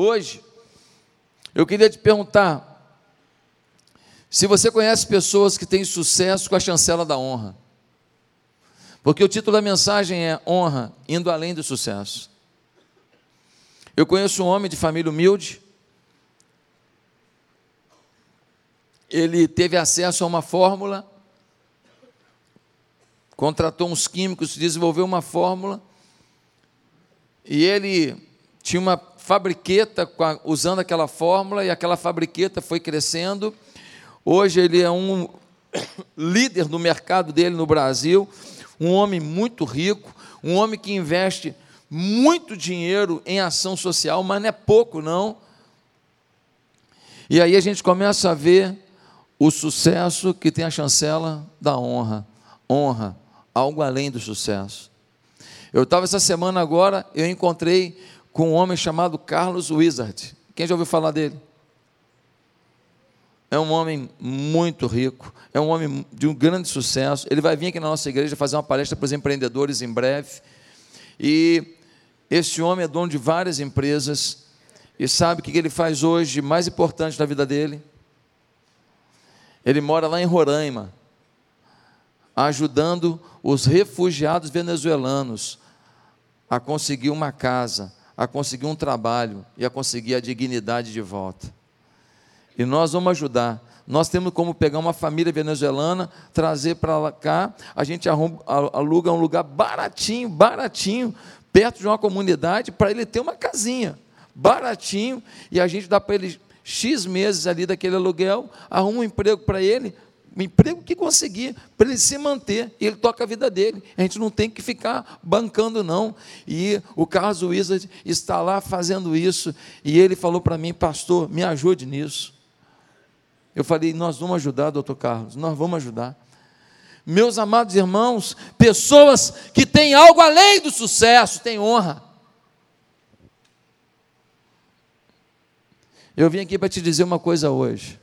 hoje, eu queria te perguntar se você conhece pessoas que têm sucesso com a chancela da honra. Porque o título da mensagem é Honra, indo além do sucesso. Eu conheço um homem de família humilde. Ele teve acesso a uma fórmula, contratou uns químicos, desenvolveu uma fórmula, e ele tinha uma fabriqueta usando aquela fórmula, e aquela fabriqueta foi crescendo. Hoje ele é um líder no mercado dele no Brasil, um homem muito rico, um homem que investe muito dinheiro em ação social, mas não é pouco, não. E aí a gente começa a ver o sucesso que tem a chancela da honra. Honra, algo além do sucesso. Eu estava essa semana agora, eu encontrei com um homem chamado Carlos Wizard. Quem já ouviu falar dele? É um homem muito rico, é um homem de um grande sucesso. Ele vai vir aqui na nossa igreja fazer uma palestra para os empreendedores em breve. E esse homem é dono de várias empresas. E sabe o que ele faz hoje mais importante na vida dele? Ele mora lá em Roraima, ajudando os refugiados venezuelanos a conseguir uma casa, a conseguir um trabalho e a conseguir a dignidade de volta. E nós vamos ajudar. Nós temos como pegar uma família venezuelana, trazer para cá, a gente aluga um lugar baratinho, baratinho, perto de uma comunidade, para ele ter uma casinha, baratinho, e a gente dá para ele X meses ali daquele aluguel, arruma um emprego para ele, um emprego que conseguir, para ele se manter, e ele toca a vida dele. A gente não tem que ficar bancando, não. E o Carlos Wizard está lá fazendo isso, e ele falou para mim, pastor, me ajude nisso. Eu falei, nós vamos ajudar, doutor Carlos, nós vamos ajudar. Meus amados irmãos, pessoas que têm algo além do sucesso, têm honra. Eu vim aqui para te dizer uma coisa hoje.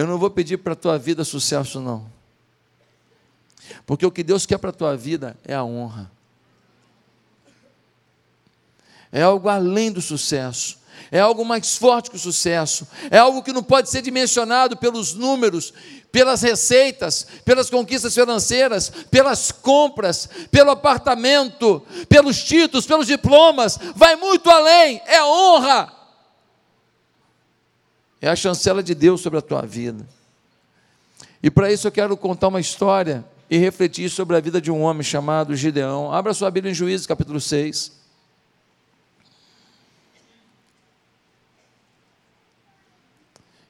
Eu não vou pedir para a tua vida sucesso, não. Porque o que Deus quer para a tua vida é a honra. É algo além do sucesso. É algo mais forte que o sucesso, é algo que não pode ser dimensionado pelos números, pelas receitas, pelas conquistas financeiras, pelas compras, pelo apartamento, pelos títulos, pelos diplomas, vai muito além, é honra, é a chancela de Deus sobre a tua vida. E para isso eu quero contar uma história e refletir sobre a vida de um homem chamado Gideão. Abra sua Bíblia em Juízes, capítulo 6.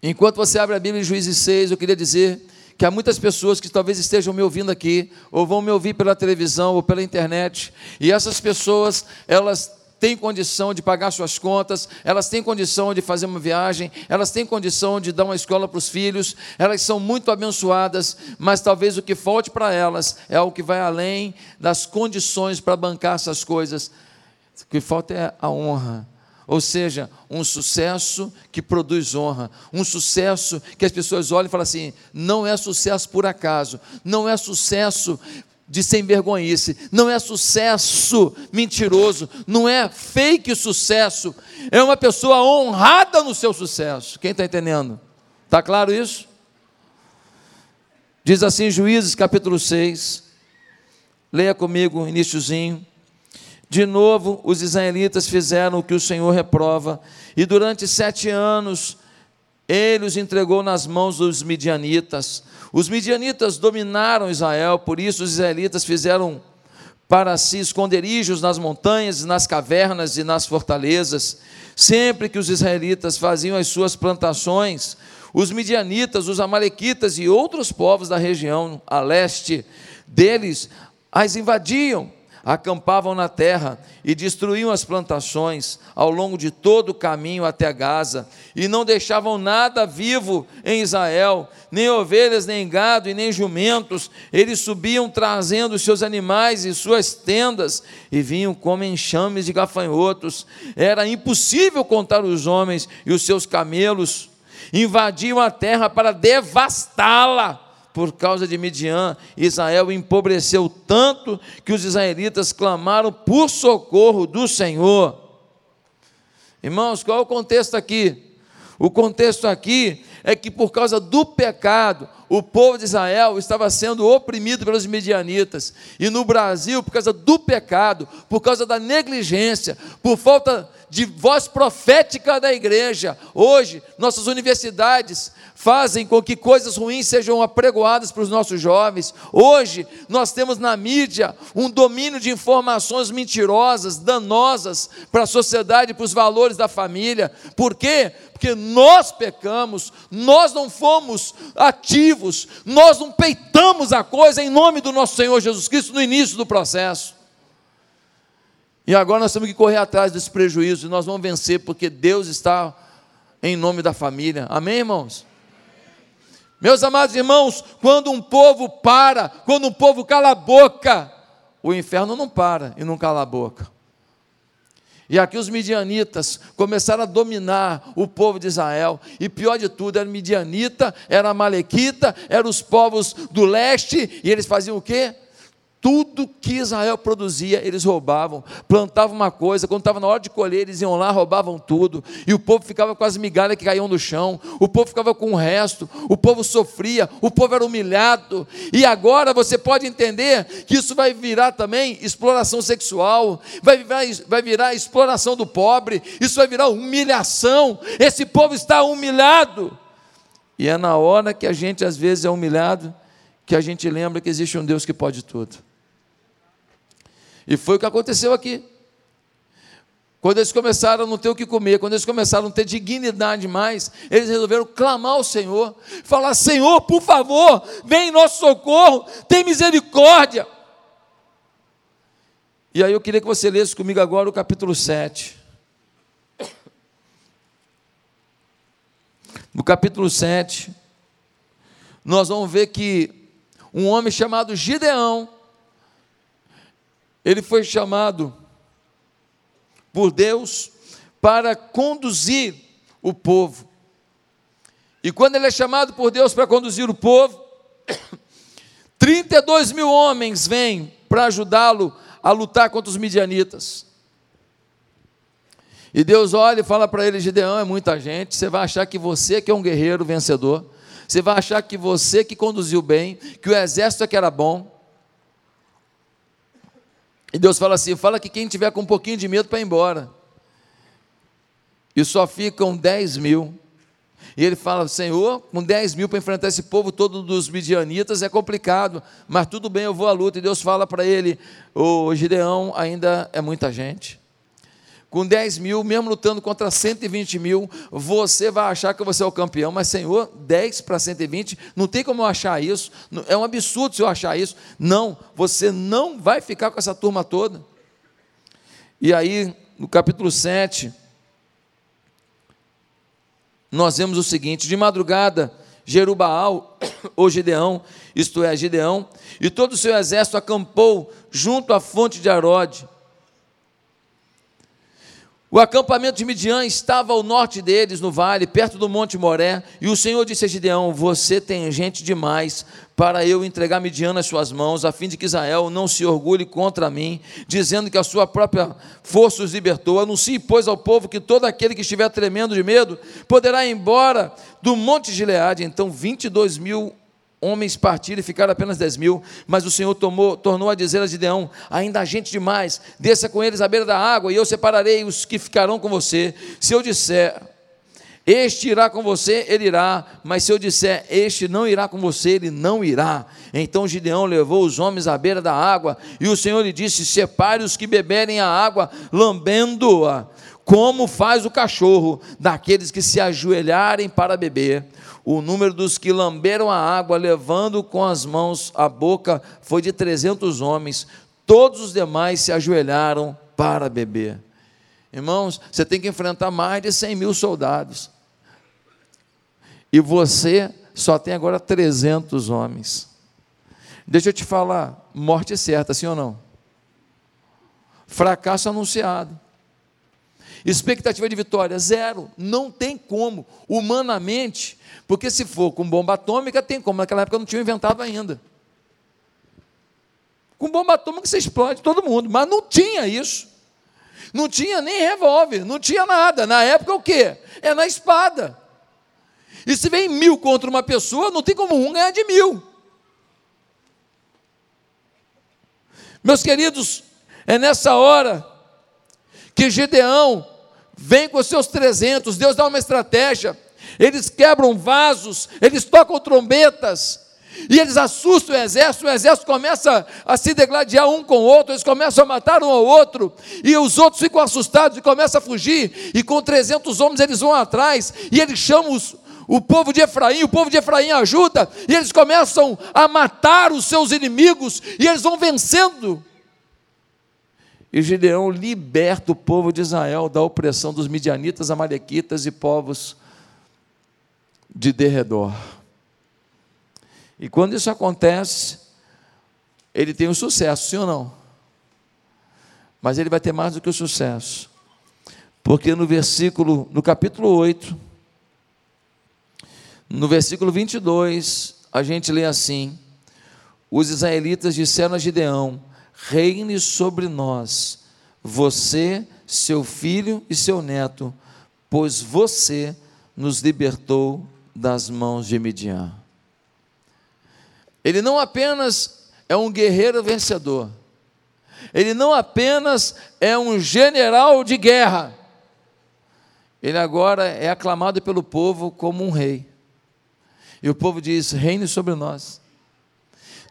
Enquanto você abre a Bíblia em Juízes 6, eu queria dizer que há muitas pessoas que talvez estejam me ouvindo aqui, ou vão me ouvir pela televisão ou pela internet, e essas pessoas, elas têm condição de pagar suas contas, elas têm condição de fazer uma viagem, elas têm condição de dar uma escola para os filhos, elas são muito abençoadas, mas talvez o que falte para elas é o que vai além das condições para bancar essas coisas. O que falta é a honra, ou seja, um sucesso que produz honra, um sucesso que as pessoas olham e falam assim: não é sucesso por acaso, não é sucesso de sem vergonhice, não é sucesso mentiroso, não é fake sucesso, é uma pessoa honrada no seu sucesso. Quem está entendendo? Está claro isso? Diz assim Juízes capítulo 6, leia comigo, iníciozinho. De novo, os israelitas fizeram o que o Senhor reprova, e durante sete anos ele os entregou nas mãos dos midianitas. Os midianitas dominaram Israel, por isso os israelitas fizeram para si esconderijos nas montanhas, nas cavernas e nas fortalezas. Sempre que os israelitas faziam as suas plantações, os midianitas, os amalequitas e outros povos da região a leste deles as invadiam acampavam na terra e destruíam as plantações ao longo de todo o caminho até Gaza, e não deixavam nada vivo em Israel, nem ovelhas, nem gado e nem jumentos. Eles subiam trazendo seus animais e suas tendas e vinham como enxames de gafanhotos. Era impossível contar os homens e os seus camelos. Invadiam a terra para devastá-la por causa de Midian, Israel empobreceu tanto que os israelitas clamaram por socorro do Senhor. Irmãos, qual é o contexto aqui? O contexto aqui é que por causa do pecado, o povo de Israel estava sendo oprimido pelos midianitas. E no Brasil, por causa do pecado, por causa da negligência, por falta de voz profética da igreja, hoje nossas universidades fazem com que coisas ruins sejam apregoadas para os nossos jovens. Hoje nós temos na mídia um domínio de informações mentirosas, danosas para a sociedade, para os valores da família. Por quê? Porque nós pecamos, nós não fomos ativos, nós não peitamos a coisa em nome do nosso Senhor Jesus Cristo no início do processo. E agora nós temos que correr atrás desse prejuízo e nós vamos vencer porque Deus está em nome da família. Amém, irmãos? Meus amados irmãos, quando um povo para, quando um povo cala a boca, o inferno não para e não cala a boca. E aqui os midianitas começaram a dominar o povo de Israel. E pior de tudo, era midianita, era malequita, eram os povos do leste, e eles faziam o quê? Tudo que Israel produzia, eles roubavam. Plantavam uma coisa, quando estava na hora de colher, eles iam lá, roubavam tudo. E o povo ficava com as migalhas que caíam no chão. O povo ficava com o resto. O povo sofria. O povo era humilhado. E agora você pode entender que isso vai virar também exploração sexual. Vai virar, vai virar exploração do pobre. Isso vai virar humilhação. Esse povo está humilhado. E é na hora que a gente às vezes é humilhado que a gente lembra que existe um Deus que pode tudo. E foi o que aconteceu aqui. Quando eles começaram a não ter o que comer, quando eles começaram a não ter dignidade mais, eles resolveram clamar ao Senhor, falar: Senhor, por favor, vem em nosso socorro, tem misericórdia. E aí eu queria que você lesse comigo agora o capítulo 7. No capítulo 7, nós vamos ver que um homem chamado Gideão, ele foi chamado por Deus para conduzir o povo. E quando ele é chamado por Deus para conduzir o povo, 32 mil homens vêm para ajudá-lo a lutar contra os midianitas. E Deus olha e fala para ele: Gideão, é muita gente, você vai achar que você que é um guerreiro vencedor, você vai achar que você que conduziu bem, que o exército é que era bom. E Deus fala assim: fala que quem tiver com um pouquinho de medo para ir embora. E só ficam 10 mil. E ele fala: Senhor, com 10 mil para enfrentar esse povo todo dos midianitas é complicado, mas tudo bem, eu vou à luta. E Deus fala para ele: O Gideão ainda é muita gente com 10 mil, mesmo lutando contra 120 mil, você vai achar que você é o campeão, mas Senhor, 10 para 120, não tem como eu achar isso, é um absurdo se eu achar isso. Não, você não vai ficar com essa turma toda. E aí, no capítulo 7, nós vemos o seguinte: de madrugada, Jerubaal, ou Gideão, isto é, Gideão, e todo o seu exército acampou junto à fonte de Arode o acampamento de Midian estava ao norte deles, no vale, perto do Monte Moré, e o Senhor disse a Gideão: Você tem gente demais para eu entregar Midian nas suas mãos, a fim de que Israel não se orgulhe contra mim, dizendo que a sua própria força os libertou. Anuncie, pois, ao povo que todo aquele que estiver tremendo de medo poderá ir embora do Monte Gileade. Então, 22 mil homens partiram e ficaram apenas dez mil, mas o Senhor tomou, tornou a dizer a Gideão: ainda há gente demais, desça com eles à beira da água, e eu separarei os que ficarão com você. Se eu disser, este irá com você, ele irá, mas se eu disser, este não irá com você, ele não irá. Então Gideão levou os homens à beira da água, e o Senhor lhe disse: separe os que beberem a água, lambendo-a, como faz o cachorro, daqueles que se ajoelharem para beber o número dos que lamberam a água, levando com as mãos a boca, foi de 300 homens. Todos os demais se ajoelharam para beber. Irmãos, você tem que enfrentar mais de 100 mil soldados. E você só tem agora 300 homens. Deixa eu te falar, morte certa, sim ou não? Fracasso anunciado. Expectativa de vitória, zero. Não tem como, humanamente, porque se for com bomba atômica, tem como. Naquela época não tinha inventado ainda. Com bomba atômica você explode todo mundo, mas não tinha isso. Não tinha nem revólver, não tinha nada. Na época o quê? É na espada. E se vem mil contra uma pessoa, não tem como um ganhar de mil. Meus queridos, é nessa hora que Gedeão vem com seus 300, Deus dá uma estratégia. Eles quebram vasos, eles tocam trombetas, e eles assustam o exército, o exército começa a se degladiar um com o outro, eles começam a matar um ao outro, e os outros ficam assustados e começam a fugir, e com 300 homens eles vão atrás, e eles chamam os, o povo de Efraim, o povo de Efraim ajuda, e eles começam a matar os seus inimigos, e eles vão vencendo. E Gideão liberta o povo de Israel da opressão dos midianitas, amalequitas e povos de derredor. E quando isso acontece, ele tem o um sucesso, sim ou não? Mas ele vai ter mais do que o sucesso. Porque no versículo, no capítulo 8, no versículo 22, a gente lê assim: Os israelitas disseram a Gideão: Reine sobre nós, você, seu filho e seu neto, pois você nos libertou das mãos de Midian. Ele não apenas é um guerreiro vencedor, ele não apenas é um general de guerra, ele agora é aclamado pelo povo como um rei. E o povo diz: reine sobre nós.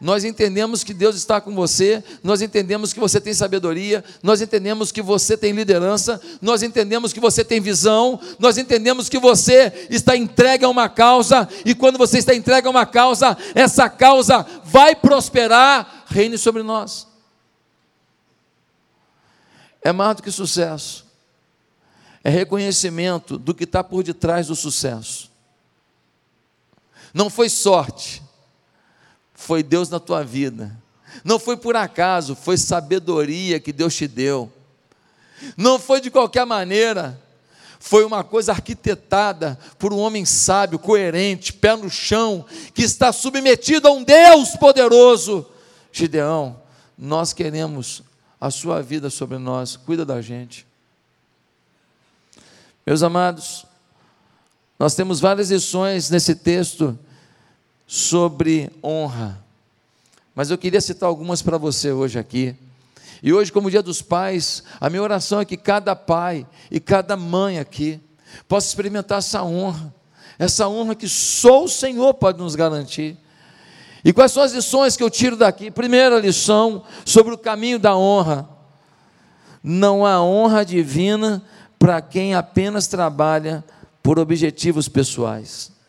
Nós entendemos que Deus está com você, nós entendemos que você tem sabedoria, nós entendemos que você tem liderança, nós entendemos que você tem visão, nós entendemos que você está entregue a uma causa, e quando você está entregue a uma causa, essa causa vai prosperar, reine sobre nós. É mais do que sucesso, é reconhecimento do que está por detrás do sucesso. Não foi sorte, foi Deus na tua vida. Não foi por acaso, foi sabedoria que Deus te deu. Não foi de qualquer maneira, foi uma coisa arquitetada por um homem sábio, coerente, pé no chão, que está submetido a um Deus poderoso. Gideão, nós queremos a sua vida sobre nós, cuida da gente. Meus amados, nós temos várias lições nesse texto sobre honra, mas eu queria citar algumas para você hoje aqui. E hoje, como Dia dos Pais, a minha oração é que cada pai e cada mãe aqui possa experimentar essa honra, essa honra que só o Senhor pode nos garantir. E quais são as lições que eu tiro daqui? Primeira lição sobre o caminho da honra. Não há honra divina para quem apenas trabalha por objetivos pessoais.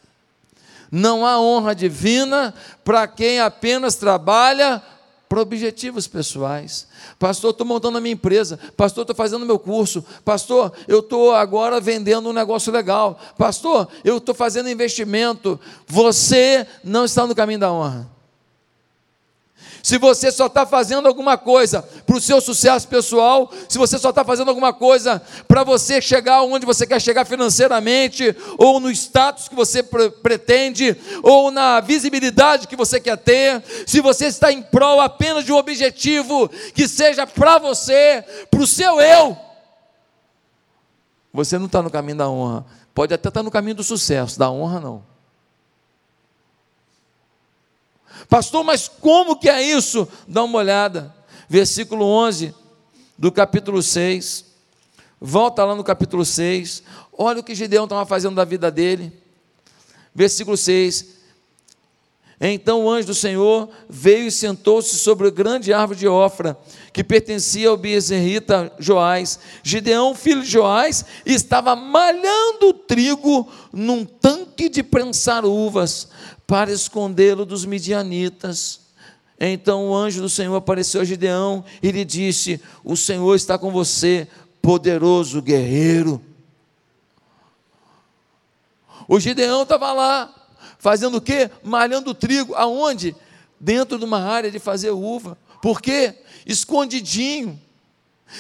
Não há honra divina para quem apenas trabalha por objetivos pessoais. Pastor, estou montando a minha empresa. Pastor, estou fazendo meu curso. Pastor, eu estou agora vendendo um negócio legal. Pastor, eu estou fazendo investimento. Você não está no caminho da honra. Se você só está fazendo alguma coisa para o seu sucesso pessoal, se você só está fazendo alguma coisa para você chegar onde você quer chegar financeiramente, ou no status que você pre pretende, ou na visibilidade que você quer ter, se você está em prol apenas de um objetivo que seja para você, para o seu eu, você não está no caminho da honra. Pode até estar tá no caminho do sucesso, da honra não. Pastor, mas como que é isso? Dá uma olhada. Versículo 11 do capítulo 6. Volta lá no capítulo 6. Olha o que Gideão estava fazendo da vida dele. Versículo 6. Então o anjo do Senhor veio e sentou-se sobre a grande árvore de Ofra, que pertencia ao Bezerrita Joás. Gideão, filho de Joás, estava malhando trigo num tanque de prensar uvas para escondê-lo dos midianitas. Então o anjo do Senhor apareceu a Gideão e lhe disse: O Senhor está com você, poderoso guerreiro. O Gideão estava lá, fazendo o quê? Malhando trigo. Aonde? Dentro de uma área de fazer uva. Por quê? Escondidinho.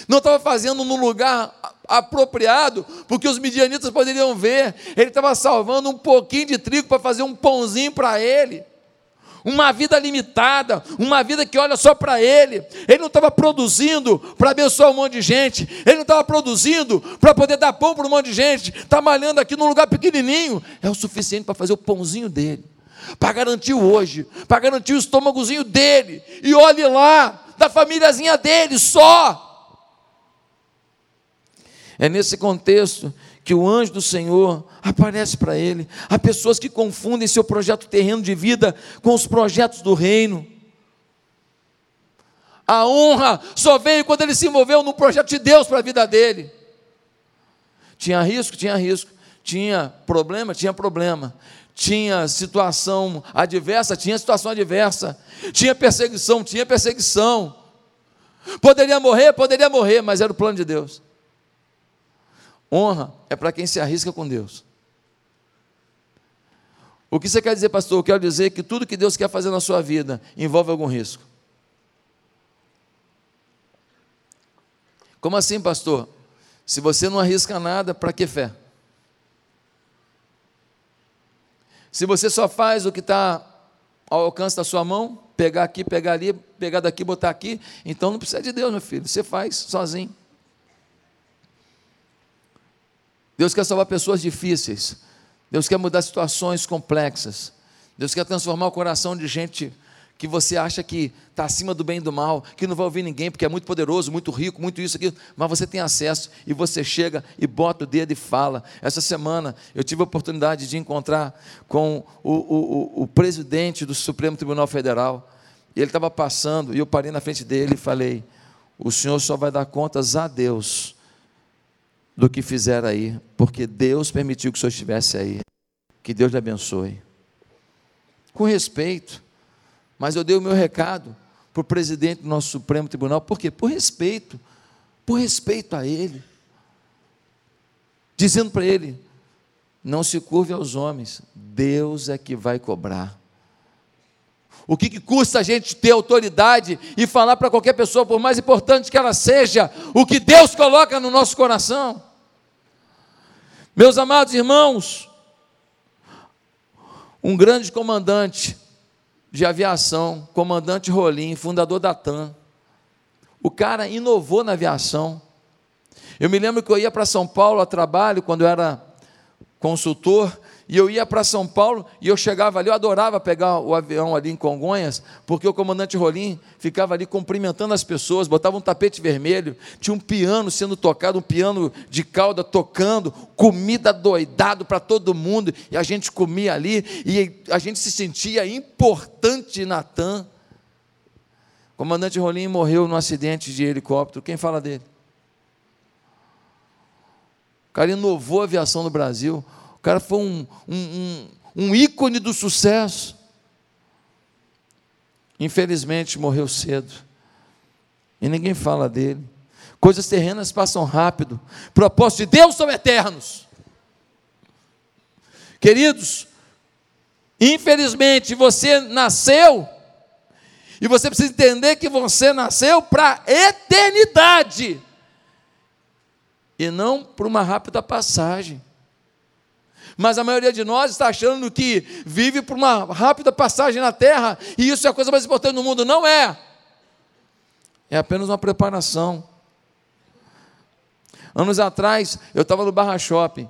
Não estava fazendo num lugar apropriado, porque os midianitas poderiam ver. Ele estava salvando um pouquinho de trigo para fazer um pãozinho para ele. uma vida limitada, uma vida que olha só para ele. Ele não estava produzindo para abençoar um monte de gente, ele não estava produzindo para poder dar pão para um monte de gente, está malhando aqui num lugar pequenininho, é o suficiente para fazer o pãozinho dele, para garantir o hoje, para garantir o estômagozinho dele, e olhe lá, da famíliazinha dele só. É nesse contexto que o anjo do Senhor aparece para ele. Há pessoas que confundem seu projeto terreno de vida com os projetos do reino. A honra só veio quando ele se envolveu no projeto de Deus para a vida dele. Tinha risco? Tinha risco. Tinha problema? Tinha problema. Tinha situação adversa? Tinha situação adversa. Tinha perseguição? Tinha perseguição. Poderia morrer? Poderia morrer, mas era o plano de Deus. Honra é para quem se arrisca com Deus. O que você quer dizer, pastor? Eu quero dizer que tudo que Deus quer fazer na sua vida envolve algum risco. Como assim, pastor? Se você não arrisca nada, para que fé? Se você só faz o que está ao alcance da sua mão, pegar aqui, pegar ali, pegar daqui, botar aqui, então não precisa de Deus, meu filho. Você faz sozinho. Deus quer salvar pessoas difíceis. Deus quer mudar situações complexas. Deus quer transformar o coração de gente que você acha que está acima do bem e do mal, que não vai ouvir ninguém porque é muito poderoso, muito rico, muito isso, aqui, mas você tem acesso e você chega e bota o dedo e fala. Essa semana eu tive a oportunidade de encontrar com o, o, o, o presidente do Supremo Tribunal Federal. E ele estava passando e eu parei na frente dele e falei: O senhor só vai dar contas a Deus do que fizeram aí, porque Deus permitiu que o senhor estivesse aí. Que Deus lhe abençoe. Com respeito, mas eu dei o meu recado para o presidente do nosso Supremo Tribunal, por quê? Por respeito, por respeito a ele, dizendo para ele: não se curve aos homens, Deus é que vai cobrar. O que, que, custa a gente ter autoridade e falar para qualquer pessoa, por mais importante que ela seja, o que Deus coloca no nosso coração? Meus amados irmãos, um grande comandante de aviação, comandante Rolim, fundador da TAM, o cara inovou na aviação. Eu me lembro que eu ia para São Paulo a trabalho, quando eu era consultor, e eu ia para São Paulo e eu chegava ali, eu adorava pegar o avião ali em Congonhas, porque o comandante Rolim ficava ali cumprimentando as pessoas, botava um tapete vermelho, tinha um piano sendo tocado, um piano de cauda tocando, comida doidado para todo mundo, e a gente comia ali, e a gente se sentia importante Natan. O comandante Rolim morreu num acidente de helicóptero. Quem fala dele? O cara inovou a aviação no Brasil. Cara foi um, um, um, um ícone do sucesso. Infelizmente morreu cedo. E ninguém fala dele. Coisas terrenas passam rápido. Propósitos de Deus são eternos. Queridos, infelizmente você nasceu e você precisa entender que você nasceu para eternidade e não para uma rápida passagem. Mas a maioria de nós está achando que vive por uma rápida passagem na terra e isso é a coisa mais importante no mundo. Não é. É apenas uma preparação. Anos atrás, eu estava no Barra Shopping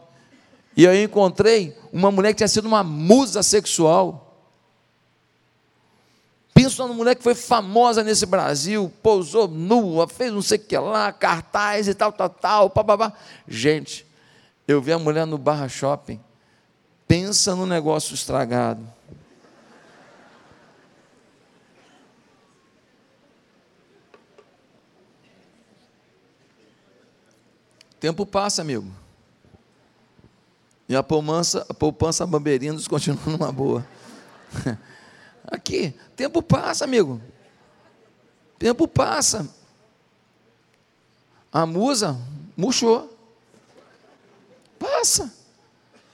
e aí encontrei uma mulher que tinha sido uma musa sexual. Pensa numa mulher que foi famosa nesse Brasil, pousou nua, fez não sei o que lá, cartaz e tal, tal, tal, papapá. Gente, eu vi a mulher no Barra Shopping Pensa no negócio estragado. Tempo passa, amigo. E a poupança, a poupança Bamberinos continua numa boa. Aqui, tempo passa, amigo. Tempo passa. A musa murchou. Passa.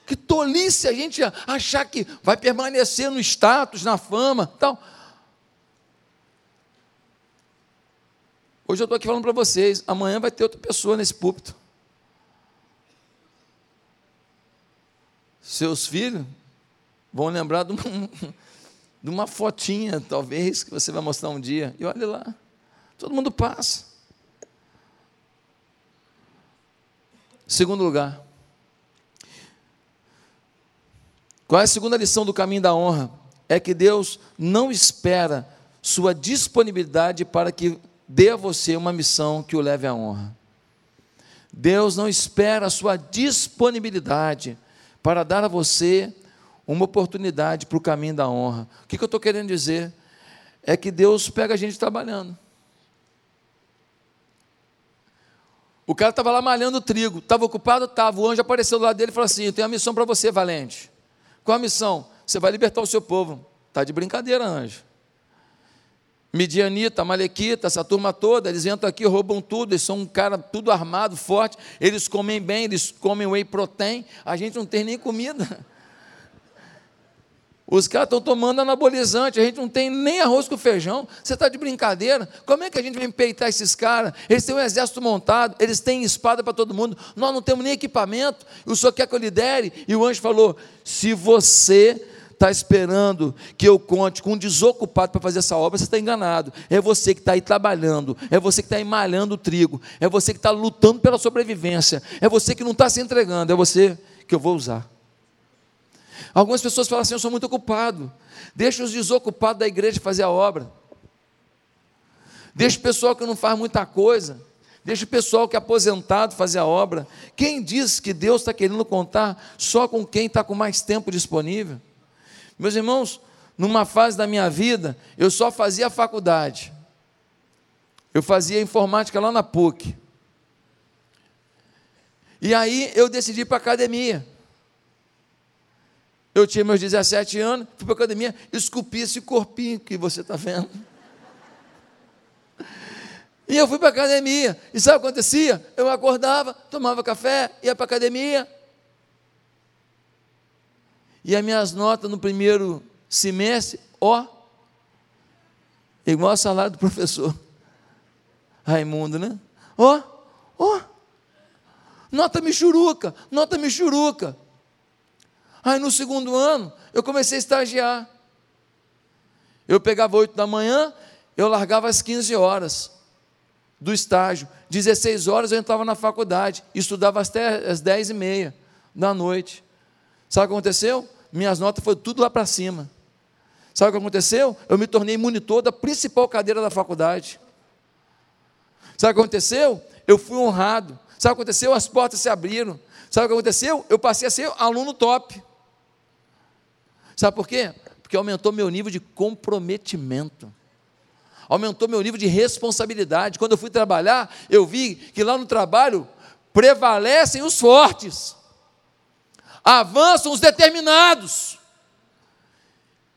Que tolice a gente achar que vai permanecer no status, na fama, tal. Hoje eu estou aqui falando para vocês, amanhã vai ter outra pessoa nesse púlpito. Seus filhos vão lembrar de uma, de uma fotinha, talvez, que você vai mostrar um dia. E olha lá, todo mundo passa. Segundo lugar. Qual é a segunda lição do caminho da honra? É que Deus não espera sua disponibilidade para que dê a você uma missão que o leve à honra. Deus não espera a sua disponibilidade para dar a você uma oportunidade para o caminho da honra. O que, eu estou querendo dizer? É que Deus pega a gente trabalhando. O cara estava lá malhando trigo, estava ocupado? Estava. O anjo apareceu do lado dele e falou assim: Eu tenho uma missão para você, valente. Qual a missão? Você vai libertar o seu povo. Está de brincadeira, anjo. Midianita, Malequita, essa turma toda, eles entram aqui, roubam tudo, eles são um cara tudo armado, forte, eles comem bem, eles comem whey protein, a gente não tem nem comida. Os caras estão tomando anabolizante, a gente não tem nem arroz com feijão. Você está de brincadeira? Como é que a gente vem peitar esses caras? Eles têm um exército montado, eles têm espada para todo mundo. Nós não temos nem equipamento. O senhor quer que eu lidere? E o anjo falou: se você está esperando que eu conte com um desocupado para fazer essa obra, você está enganado. É você que está aí trabalhando, é você que está aí malhando o trigo, é você que está lutando pela sobrevivência, é você que não está se entregando, é você que eu vou usar. Algumas pessoas falam assim: eu sou muito ocupado. Deixa os desocupados da igreja fazer a obra. Deixa o pessoal que não faz muita coisa. Deixa o pessoal que é aposentado fazer a obra. Quem diz que Deus está querendo contar só com quem está com mais tempo disponível? Meus irmãos, numa fase da minha vida, eu só fazia faculdade. Eu fazia informática lá na PUC. E aí eu decidi ir para a academia. Eu tinha meus 17 anos, fui para a academia, esculpi esse corpinho que você está vendo. E eu fui para a academia. E sabe o que acontecia? Eu acordava, tomava café, ia para a academia. E as minhas notas no primeiro semestre, ó, igual ao salário do professor Raimundo, né? Ó, ó, nota michuruca, nota michuruca. Aí no segundo ano, eu comecei a estagiar. Eu pegava oito da manhã, eu largava às 15 horas do estágio. 16 horas eu entrava na faculdade, estudava até às 10 e meia da noite. Sabe o que aconteceu? Minhas notas foram tudo lá para cima. Sabe o que aconteceu? Eu me tornei monitor da principal cadeira da faculdade. Sabe o que aconteceu? Eu fui honrado. Sabe o que aconteceu? As portas se abriram. Sabe o que aconteceu? Eu passei a ser aluno top. Sabe por quê? Porque aumentou meu nível de comprometimento. Aumentou meu nível de responsabilidade. Quando eu fui trabalhar, eu vi que lá no trabalho prevalecem os fortes. Avançam os determinados.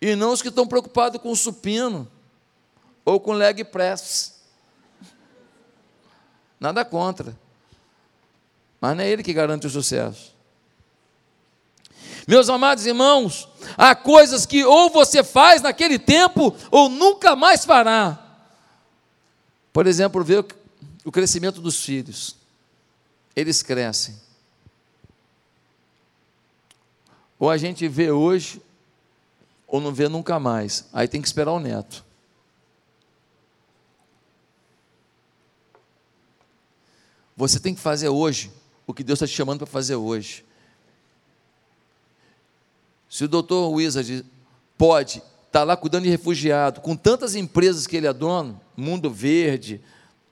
E não os que estão preocupados com o supino ou com leg press. Nada contra. Mas não é ele que garante o sucesso. Meus amados irmãos, há coisas que ou você faz naquele tempo ou nunca mais fará. Por exemplo, ver o crescimento dos filhos. Eles crescem. Ou a gente vê hoje, ou não vê nunca mais. Aí tem que esperar o neto. Você tem que fazer hoje o que Deus está te chamando para fazer hoje. Se o doutor Wizard pode estar tá lá cuidando de refugiado, com tantas empresas que ele é dono, Mundo Verde,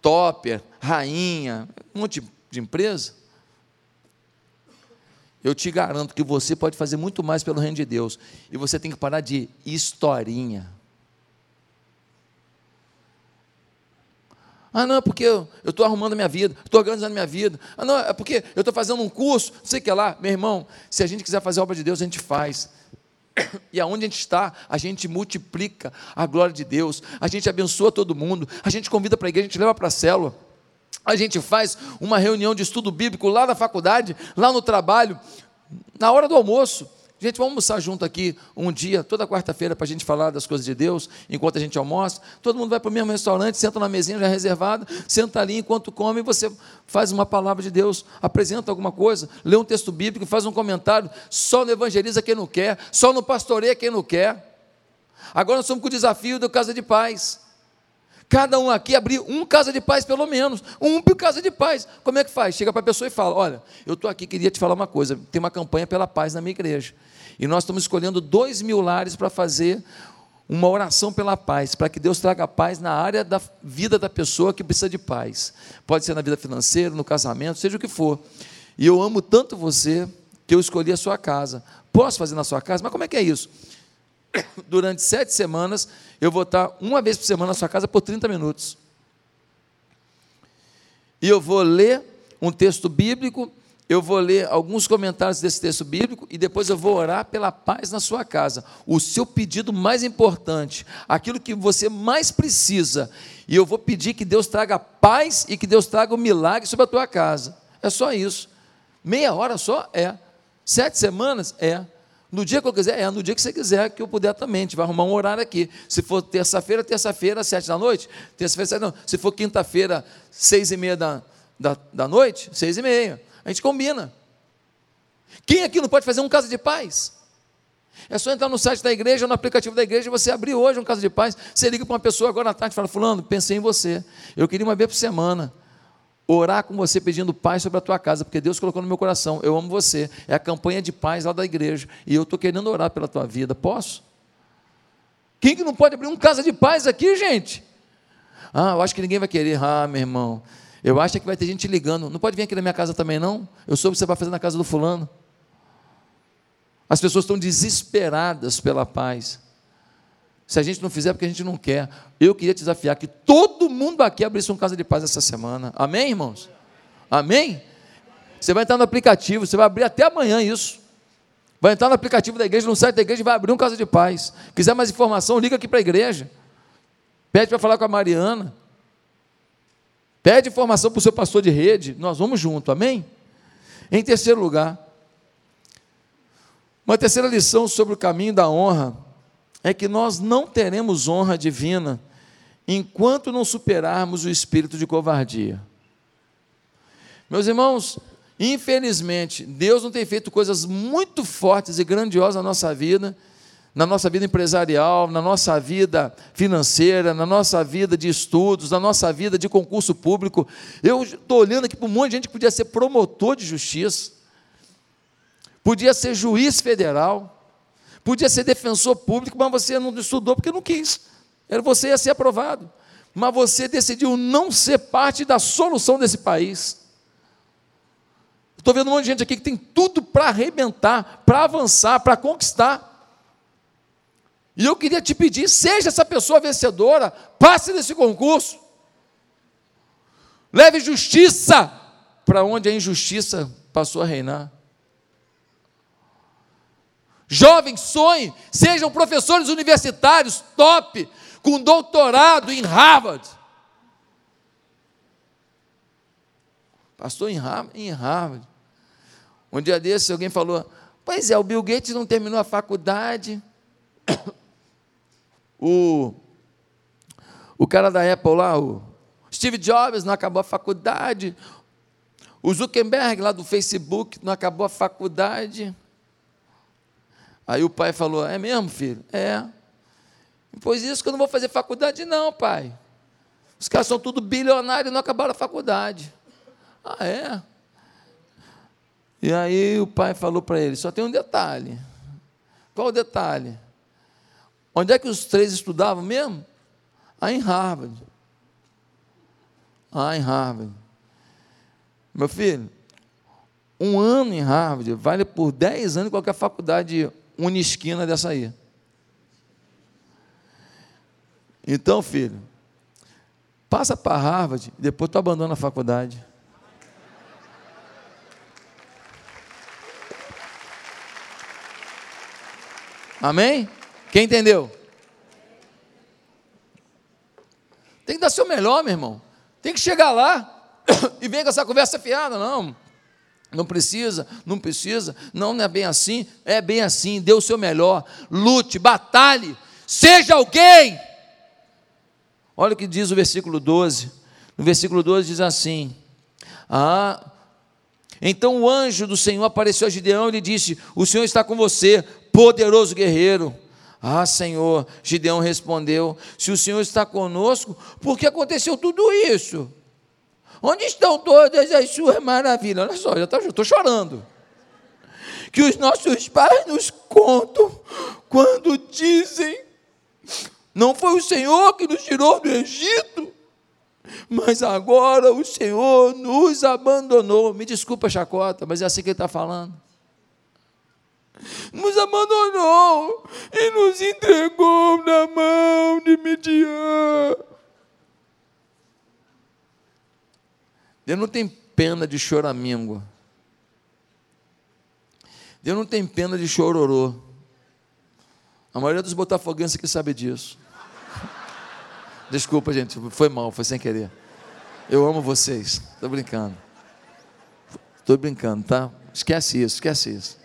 Topper, Rainha, um monte de empresa, eu te garanto que você pode fazer muito mais pelo reino de Deus. E você tem que parar de historinha. Ah, não, é porque eu estou arrumando a minha vida, estou organizando a minha vida. Ah, não, é porque eu estou fazendo um curso, não sei o que lá. Meu irmão, se a gente quiser fazer a obra de Deus, a gente faz. E aonde a gente está, a gente multiplica a glória de Deus, a gente abençoa todo mundo, a gente convida para a igreja, a gente leva para a célula, a gente faz uma reunião de estudo bíblico lá na faculdade, lá no trabalho, na hora do almoço. Gente, vamos almoçar junto aqui um dia, toda quarta-feira, para a gente falar das coisas de Deus, enquanto a gente almoça. Todo mundo vai para o mesmo restaurante, senta na mesinha já reservada, senta ali enquanto come, você faz uma palavra de Deus, apresenta alguma coisa, lê um texto bíblico, faz um comentário. Só não evangeliza quem não quer, só não pastoreia quem não quer. Agora nós estamos com o desafio da casa de paz. Cada um aqui abrir um casa de paz, pelo menos. Um casa de paz. Como é que faz? Chega para a pessoa e fala: Olha, eu estou aqui, queria te falar uma coisa. Tem uma campanha pela paz na minha igreja. E nós estamos escolhendo dois mil lares para fazer uma oração pela paz, para que Deus traga paz na área da vida da pessoa que precisa de paz. Pode ser na vida financeira, no casamento, seja o que for. E eu amo tanto você que eu escolhi a sua casa. Posso fazer na sua casa? Mas como é que é isso? Durante sete semanas, eu vou estar uma vez por semana na sua casa por 30 minutos. E eu vou ler um texto bíblico, eu vou ler alguns comentários desse texto bíblico e depois eu vou orar pela paz na sua casa. O seu pedido mais importante, aquilo que você mais precisa. E eu vou pedir que Deus traga paz e que Deus traga um milagre sobre a tua casa. É só isso. Meia hora só? É. Sete semanas? É. No dia que eu quiser, é, no dia que você quiser, que eu puder também. A gente vai arrumar um horário aqui. Se for terça-feira, terça-feira, sete da noite. Terça-feira, sete não. Se for quinta-feira, seis e meia da, da, da noite, seis e meia. A gente combina. Quem aqui não pode fazer um casa de paz? É só entrar no site da igreja, no aplicativo da igreja, você abrir hoje um casa de paz. Você liga para uma pessoa agora à tarde e fala: Fulano, pensei em você. Eu queria uma vez por semana orar com você pedindo paz sobre a tua casa, porque Deus colocou no meu coração, eu amo você. É a campanha de paz lá da igreja, e eu estou querendo orar pela tua vida. Posso? Quem que não pode abrir um casa de paz aqui, gente? Ah, eu acho que ninguém vai querer. Ah, meu irmão, eu acho que vai ter gente ligando. Não pode vir aqui na minha casa também, não? Eu soube que você vai fazer na casa do fulano. As pessoas estão desesperadas pela paz. Se a gente não fizer, é porque a gente não quer. Eu queria te desafiar que todo mundo aqui abrisse um casa de paz essa semana. Amém, irmãos? Amém? Você vai entrar no aplicativo, você vai abrir até amanhã isso. Vai entrar no aplicativo da igreja, no site da igreja, vai abrir um casa de paz. Quiser mais informação, liga aqui para a igreja. Pede para falar com a Mariana. Pede informação para o seu pastor de rede. Nós vamos junto, amém? Em terceiro lugar, uma terceira lição sobre o caminho da honra é que nós não teremos honra divina enquanto não superarmos o espírito de covardia. Meus irmãos, infelizmente, Deus não tem feito coisas muito fortes e grandiosas na nossa vida, na nossa vida empresarial, na nossa vida financeira, na nossa vida de estudos, na nossa vida de concurso público. Eu estou olhando aqui para um monte de gente que podia ser promotor de justiça, podia ser juiz federal, Podia ser defensor público, mas você não estudou porque não quis. Era você ia ser aprovado. Mas você decidiu não ser parte da solução desse país. Estou vendo um monte de gente aqui que tem tudo para arrebentar, para avançar, para conquistar. E eu queria te pedir, seja essa pessoa vencedora, passe nesse concurso. Leve justiça para onde a injustiça passou a reinar. Jovens, sonhem, sejam professores universitários top, com doutorado em Harvard. Pastor em Harvard, em Harvard. Um dia desse alguém falou: Pois é, o Bill Gates não terminou a faculdade. O, o cara da Apple lá, o Steve Jobs, não acabou a faculdade. O Zuckerberg lá do Facebook não acabou a faculdade. Aí o pai falou: É mesmo, filho? É. Pois isso que eu não vou fazer faculdade, não, pai. Os caras são tudo bilionários e não acabaram a faculdade. Ah, é? E aí o pai falou para ele: só tem um detalhe. Qual o detalhe? Onde é que os três estudavam mesmo? Ah, em Harvard. Ah, em Harvard. Meu filho, um ano em Harvard vale por 10 anos em qualquer faculdade esquina dessa aí. Então, filho, passa para Harvard, depois tu abandona a faculdade. Amém? Quem entendeu? Tem que dar seu melhor, meu irmão. Tem que chegar lá e vem com essa conversa fiada, não. Não precisa, não precisa, não, não é bem assim, é bem assim, dê o seu melhor, lute, batalhe, seja alguém. Olha o que diz o versículo 12. No versículo 12 diz assim: Ah, então o anjo do Senhor apareceu a Gideão e lhe disse: O Senhor está com você, poderoso guerreiro. Ah, Senhor, Gideão respondeu: Se o Senhor está conosco, por que aconteceu tudo isso? Onde estão todas as suas maravilhas? Olha só, já estou tá, chorando. Que os nossos pais nos contam quando dizem: Não foi o Senhor que nos tirou do Egito, mas agora o Senhor nos abandonou. Me desculpa, chacota, mas é assim que ele está falando. Nos abandonou e nos entregou na mão de Midian. Deus não tem pena de choramingo. Deus não tem pena de chororô. A maioria dos botafoguenses que sabe disso. Desculpa, gente, foi mal, foi sem querer. Eu amo vocês. Estou brincando. Estou brincando, tá? Esquece isso, esquece isso.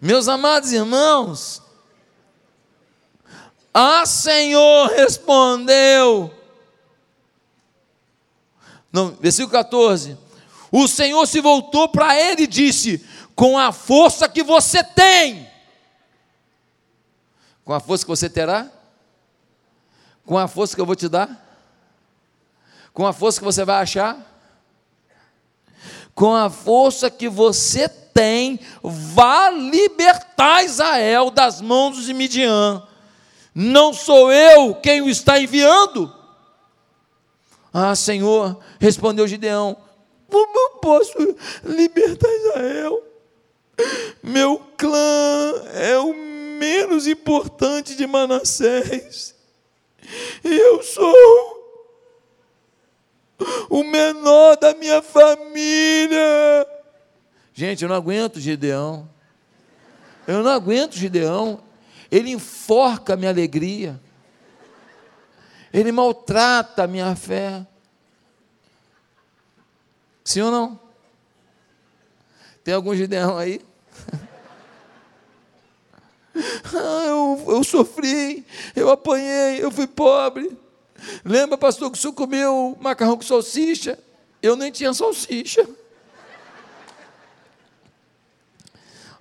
Meus amados irmãos, a Senhor respondeu. No versículo 14. O Senhor se voltou para ele e disse: Com a força que você tem, com a força que você terá? Com a força que eu vou te dar? Com a força que você vai achar? Com a força que você tem, vá libertar Israel das mãos de Midian. Não sou eu quem o está enviando? Ah, Senhor, respondeu Gideão, como eu posso libertar Israel? Meu clã é o menos importante de Manassés. E eu sou o menor da minha família. Gente, eu não aguento Gideão. Eu não aguento Gideão. Ele enforca a minha alegria. Ele maltrata a minha fé. Sim ou não? Tem algum Gideão aí? Ah, eu, eu sofri, eu apanhei, eu fui pobre. Lembra, pastor, que o senhor comeu macarrão com salsicha? Eu nem tinha salsicha.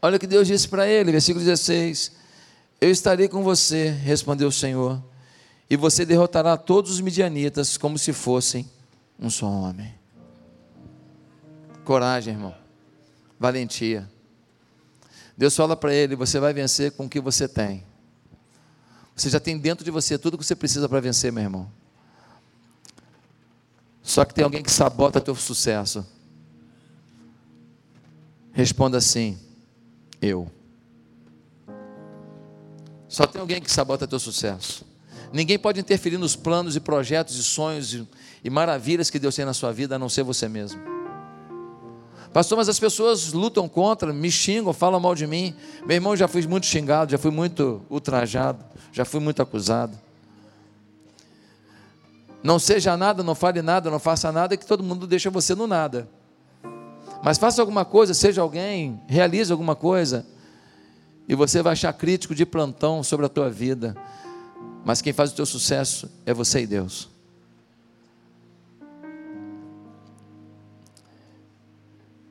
Olha o que Deus disse para ele, versículo 16: Eu estarei com você, respondeu o Senhor, e você derrotará todos os midianitas como se fossem um só homem. Coragem, irmão, valentia. Deus fala para ele: você vai vencer com o que você tem. Você já tem dentro de você tudo o que você precisa para vencer, meu irmão. Só que tem alguém que sabota teu sucesso. Responda assim: eu. Só tem alguém que sabota teu sucesso. Ninguém pode interferir nos planos e projetos e sonhos e, e maravilhas que Deus tem na sua vida, a não ser você mesmo. Pastor, mas as pessoas lutam contra, me xingam, falam mal de mim. Meu irmão, já fui muito xingado, já fui muito ultrajado, já fui muito acusado. Não seja nada, não fale nada, não faça nada, que todo mundo deixa você no nada. Mas faça alguma coisa, seja alguém, realize alguma coisa, e você vai achar crítico de plantão sobre a tua vida. Mas quem faz o teu sucesso é você e Deus.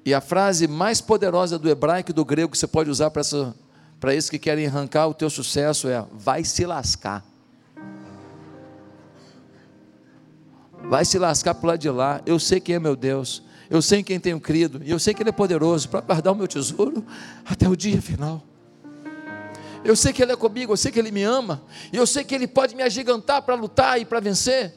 E a frase mais poderosa do hebraico e do grego que você pode usar para, essa, para que querem arrancar o teu sucesso é: vai se lascar. Vai se lascar para lado de lá. Eu sei quem é meu Deus. Eu sei em quem tenho crido. E eu sei que Ele é poderoso para guardar o meu tesouro até o dia final. Eu sei que Ele é comigo, eu sei que Ele me ama. E eu sei que Ele pode me agigantar para lutar e para vencer.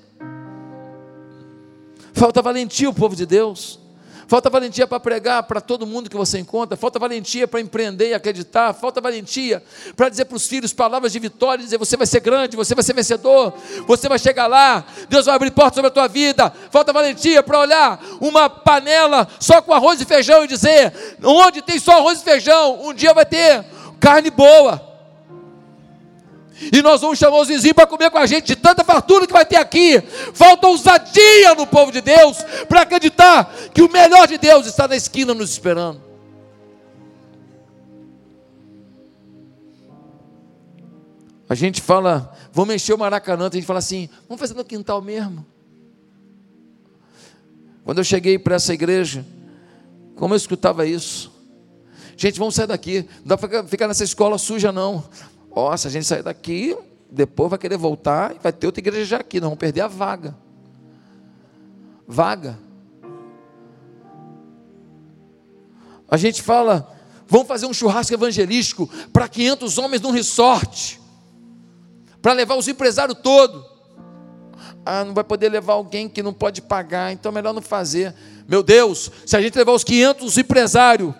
Falta valentia o povo de Deus. Falta valentia para pregar para todo mundo que você encontra, falta valentia para empreender e acreditar, falta valentia para dizer para os filhos palavras de vitória, dizer você vai ser grande, você vai ser vencedor, você vai chegar lá, Deus vai abrir portas sobre a tua vida. Falta valentia para olhar uma panela só com arroz e feijão e dizer: onde tem só arroz e feijão, um dia vai ter carne boa. E nós vamos chamar os vizinhos para comer com a gente de tanta fartura que vai ter aqui. Falta ousadia no povo de Deus para acreditar que o melhor de Deus está na esquina nos esperando. A gente fala, vamos encher o Maracanã, a gente fala assim, vamos fazer no quintal mesmo. Quando eu cheguei para essa igreja, como eu escutava isso? Gente, vamos sair daqui. Não dá para ficar nessa escola suja, não. Ó, se a gente sair daqui, depois vai querer voltar e vai ter outra igreja já aqui. Nós vamos perder a vaga. Vaga. A gente fala, vamos fazer um churrasco evangelístico para 500 homens num resort, para levar os empresários todos. Ah, não vai poder levar alguém que não pode pagar, então é melhor não fazer. Meu Deus, se a gente levar os 500 empresários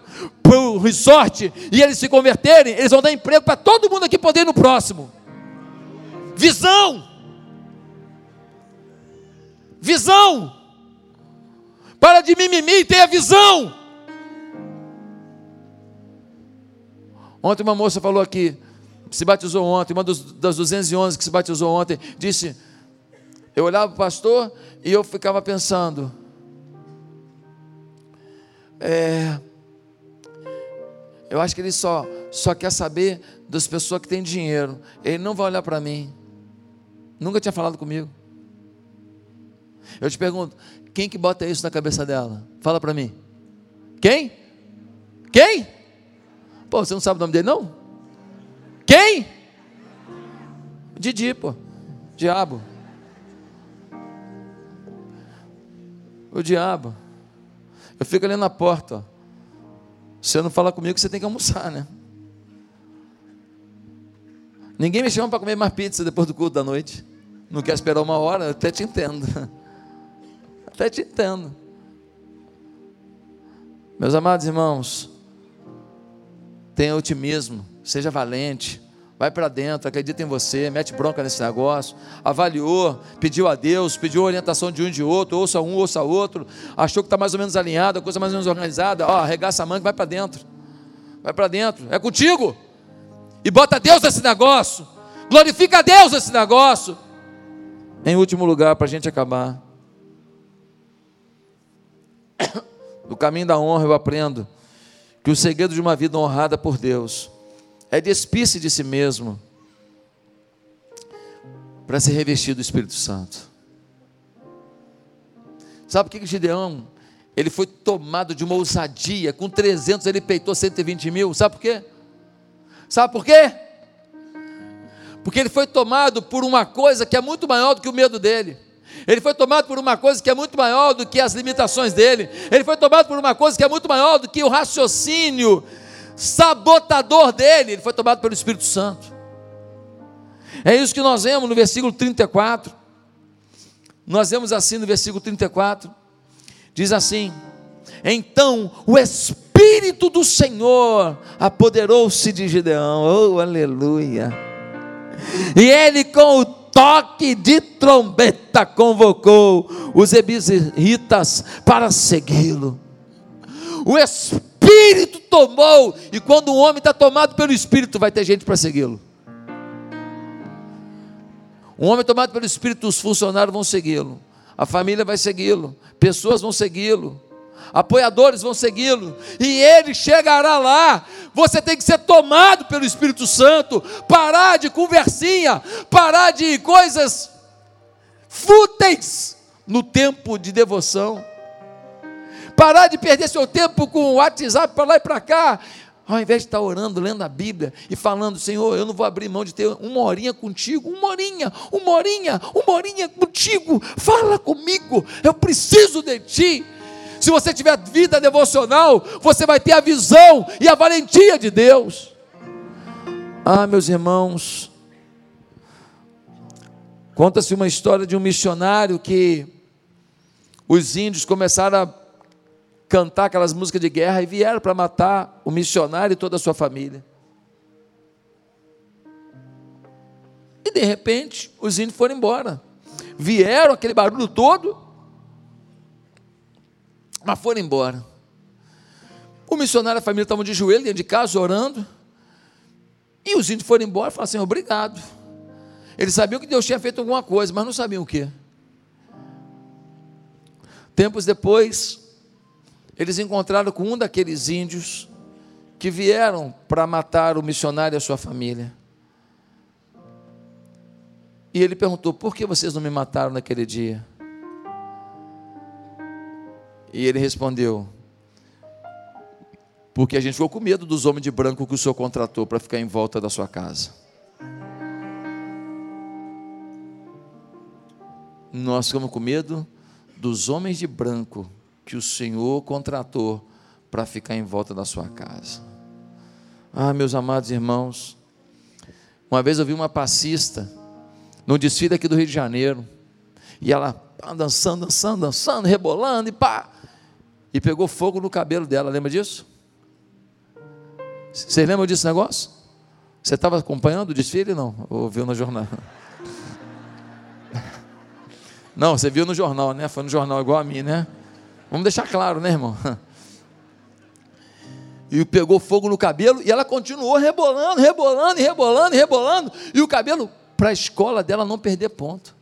para o resort e eles se converterem, eles vão dar emprego para todo mundo aqui poder ir no próximo. Visão! Visão! Para de mimimi e tenha visão! Ontem uma moça falou aqui, se batizou ontem, uma dos, das 211 que se batizou ontem, disse: Eu olhava para o pastor e eu ficava pensando, é, eu acho que ele só, só quer saber das pessoas que têm dinheiro. Ele não vai olhar para mim. Nunca tinha falado comigo. Eu te pergunto, quem que bota isso na cabeça dela? Fala para mim. Quem? Quem? Pô, você não sabe o nome dele não? Quem? Didi, pô. Diabo. O diabo. Eu fico ali na porta. Ó. Você não fala comigo, você tem que almoçar, né? Ninguém me chama para comer mais pizza depois do culto da noite. Não quer esperar uma hora, eu até te entendo. Até te entendo. Meus amados irmãos, tenha otimismo, seja valente. Vai para dentro, acredita em você, mete bronca nesse negócio. Avaliou, pediu a Deus, pediu orientação de um e de outro, ouça um, ouça outro. Achou que está mais ou menos alinhado, a coisa mais ou menos organizada. Ó, arregaça a manga, vai para dentro. Vai para dentro, é contigo. E bota Deus nesse negócio. Glorifica a Deus nesse negócio. Em último lugar, para a gente acabar. No caminho da honra eu aprendo que o segredo de uma vida honrada por Deus é despir-se de si mesmo para ser revestido do Espírito Santo. Sabe por que Gideão ele foi tomado de uma ousadia, com 300 ele peitou 120 mil, sabe por quê? Sabe por quê? Porque ele foi tomado por uma coisa que é muito maior do que o medo dele. Ele foi tomado por uma coisa que é muito maior do que as limitações dele. Ele foi tomado por uma coisa que é muito maior do que o raciocínio sabotador dele, ele foi tomado pelo Espírito Santo. É isso que nós vemos no versículo 34. Nós vemos assim no versículo 34. Diz assim: Então o Espírito do Senhor apoderou-se de Gideão. Oh, aleluia! E ele com o toque de trombeta convocou os ebisritas para segui-lo. O Espírito Espírito tomou. E quando o homem está tomado pelo Espírito, vai ter gente para segui-lo. Um homem tomado pelo Espírito, os funcionários vão segui-lo. A família vai segui-lo. Pessoas vão segui-lo. Apoiadores vão segui-lo. E ele chegará lá. Você tem que ser tomado pelo Espírito Santo. Parar de conversinha. Parar de coisas fúteis no tempo de devoção. Parar de perder seu tempo com o WhatsApp para lá e para cá. Ao invés de estar orando, lendo a Bíblia e falando, Senhor, eu não vou abrir mão de ter uma horinha contigo, uma horinha, uma horinha, uma horinha contigo, fala comigo, eu preciso de Ti. Se você tiver vida devocional, você vai ter a visão e a valentia de Deus. Ah, meus irmãos, conta-se uma história de um missionário que os índios começaram a cantar aquelas músicas de guerra e vieram para matar o missionário e toda a sua família. E de repente, os índios foram embora. Vieram aquele barulho todo, mas foram embora. O missionário e a família estavam de joelho dentro de casa orando. E os índios foram embora e falaram assim: obrigado. Eles sabiam que Deus tinha feito alguma coisa, mas não sabiam o que. Tempos depois, eles encontraram com um daqueles índios que vieram para matar o missionário e a sua família. E ele perguntou: Por que vocês não me mataram naquele dia? E ele respondeu: Porque a gente ficou com medo dos homens de branco que o senhor contratou para ficar em volta da sua casa. Nós ficamos com medo dos homens de branco que o Senhor contratou para ficar em volta da sua casa. Ah, meus amados irmãos, uma vez eu vi uma passista num desfile aqui do Rio de Janeiro, e ela dançando, dançando, dançando, rebolando e pá, e pegou fogo no cabelo dela, lembra disso? Vocês lembram desse negócio? Você estava acompanhando o desfile? Não, ou viu no jornal? Não, você viu no jornal, né? Foi no jornal igual a mim, né? Vamos deixar claro, né, irmão? E pegou fogo no cabelo e ela continuou rebolando, rebolando, rebolando, rebolando. E o cabelo, para a escola dela não perder ponto.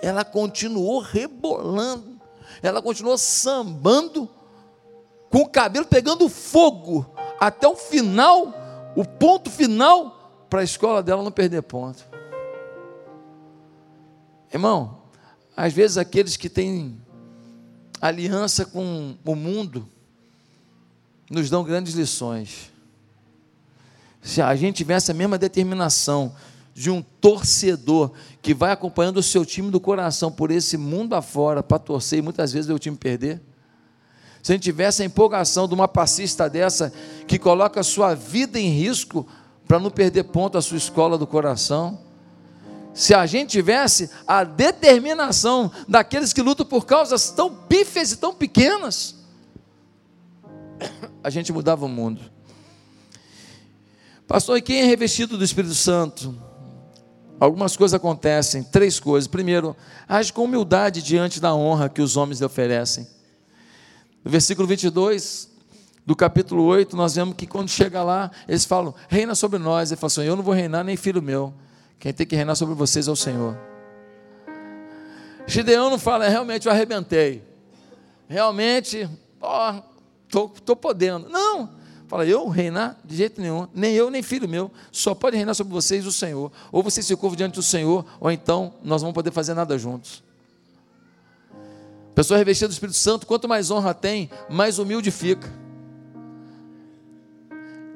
Ela continuou rebolando, ela continuou sambando, com o cabelo pegando fogo, até o final, o ponto final, para a escola dela não perder ponto. Irmão, às vezes aqueles que têm aliança com o mundo nos dão grandes lições. Se a gente tivesse a mesma determinação de um torcedor que vai acompanhando o seu time do coração por esse mundo afora para torcer e muitas vezes ver o time perder. Se a gente tivesse a empolgação de uma passista dessa que coloca a sua vida em risco para não perder ponto a sua escola do coração se a gente tivesse a determinação daqueles que lutam por causas tão pífias e tão pequenas, a gente mudava o mundo. Pastor, e quem é revestido do Espírito Santo? Algumas coisas acontecem, três coisas. Primeiro, age com humildade diante da honra que os homens lhe oferecem. No versículo 22 do capítulo 8, nós vemos que quando chega lá, eles falam: Reina sobre nós. Ele fala assim: Eu não vou reinar, nem filho meu quem tem que reinar sobre vocês é o Senhor. Gideão não fala, é, realmente eu arrebentei. Realmente, ó, tô, tô podendo. Não, fala, eu reinar de jeito nenhum, nem eu nem filho meu, só pode reinar sobre vocês o Senhor. Ou vocês se curvam diante do Senhor, ou então nós não vamos poder fazer nada juntos. Pessoa revestida do Espírito Santo, quanto mais honra tem, mais humilde fica.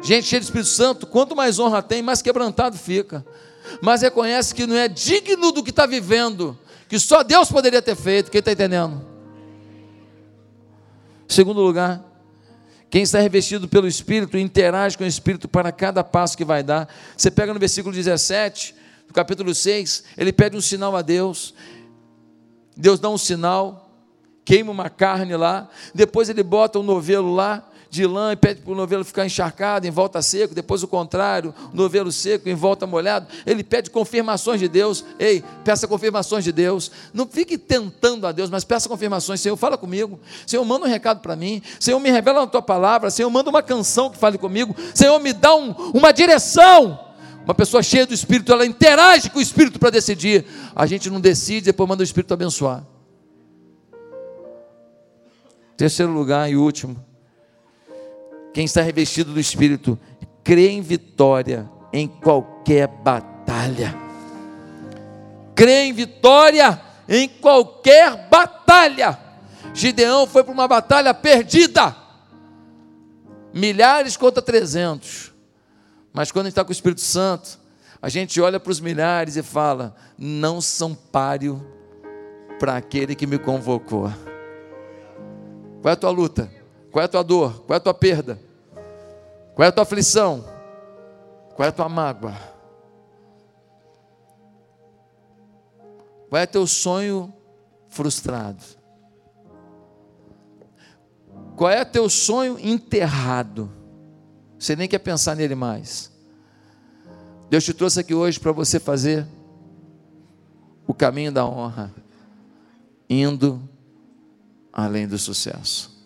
Gente cheia do Espírito Santo, quanto mais honra tem, mais quebrantado fica mas reconhece que não é digno do que está vivendo, que só Deus poderia ter feito. Quem está entendendo? Segundo lugar, quem está revestido pelo Espírito interage com o Espírito para cada passo que vai dar. Você pega no versículo 17, do capítulo 6, ele pede um sinal a Deus. Deus dá um sinal, queima uma carne lá, depois ele bota um novelo lá, de lã e pede para o novelo ficar encharcado, em volta seco, depois o contrário, novelo seco, em volta molhado. Ele pede confirmações de Deus. Ei, peça confirmações de Deus. Não fique tentando a Deus, mas peça confirmações. Senhor, fala comigo. Senhor, manda um recado para mim. Senhor, me revela a tua palavra. Senhor, manda uma canção que fale comigo. Senhor, me dá um, uma direção. Uma pessoa cheia do Espírito, ela interage com o Espírito para decidir. A gente não decide, depois manda o Espírito abençoar. Terceiro lugar e último, quem está revestido do Espírito crê em vitória em qualquer batalha. Crê em vitória em qualquer batalha. Gideão foi para uma batalha perdida. Milhares contra trezentos. Mas quando a gente está com o Espírito Santo, a gente olha para os milhares e fala: não são páreo para aquele que me convocou. Qual é a tua luta? Qual é a tua dor? Qual é a tua perda? Qual é a tua aflição? Qual é a tua mágoa? Qual é teu sonho frustrado? Qual é teu sonho enterrado? Você nem quer pensar nele mais. Deus te trouxe aqui hoje para você fazer o caminho da honra, indo além do sucesso.